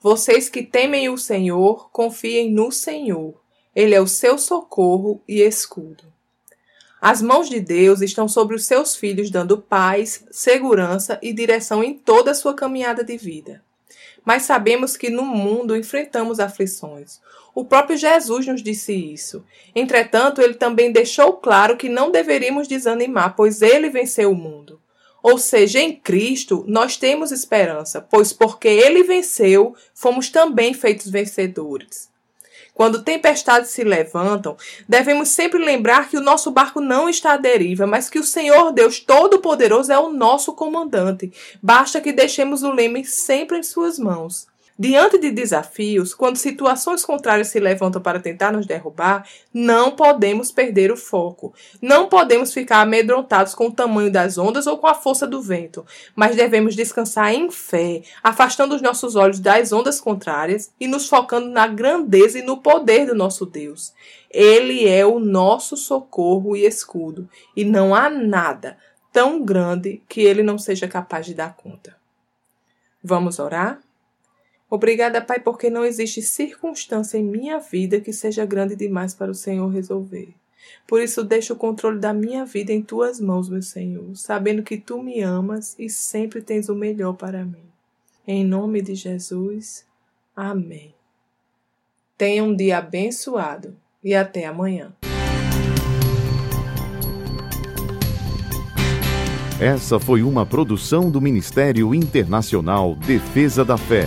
vocês que temem o Senhor, confiem no Senhor. Ele é o seu socorro e escudo. As mãos de Deus estão sobre os seus filhos, dando paz, segurança e direção em toda a sua caminhada de vida. Mas sabemos que no mundo enfrentamos aflições. O próprio Jesus nos disse isso. Entretanto, ele também deixou claro que não deveríamos desanimar, pois ele venceu o mundo. Ou seja, em Cristo nós temos esperança, pois porque ele venceu, fomos também feitos vencedores. Quando tempestades se levantam, devemos sempre lembrar que o nosso barco não está à deriva, mas que o Senhor Deus Todo-Poderoso é o nosso comandante. Basta que deixemos o leme sempre em suas mãos. Diante de desafios, quando situações contrárias se levantam para tentar nos derrubar, não podemos perder o foco. Não podemos ficar amedrontados com o tamanho das ondas ou com a força do vento, mas devemos descansar em fé, afastando os nossos olhos das ondas contrárias e nos focando na grandeza e no poder do nosso Deus. Ele é o nosso socorro e escudo, e não há nada tão grande que ele não seja capaz de dar conta. Vamos orar? Obrigada, Pai, porque não existe circunstância em minha vida que seja grande demais para o Senhor resolver. Por isso, deixo o controle da minha vida em tuas mãos, meu Senhor, sabendo que tu me amas e sempre tens o melhor para mim. Em nome de Jesus. Amém. Tenha um dia abençoado e até amanhã. Essa foi uma produção do Ministério Internacional Defesa da Fé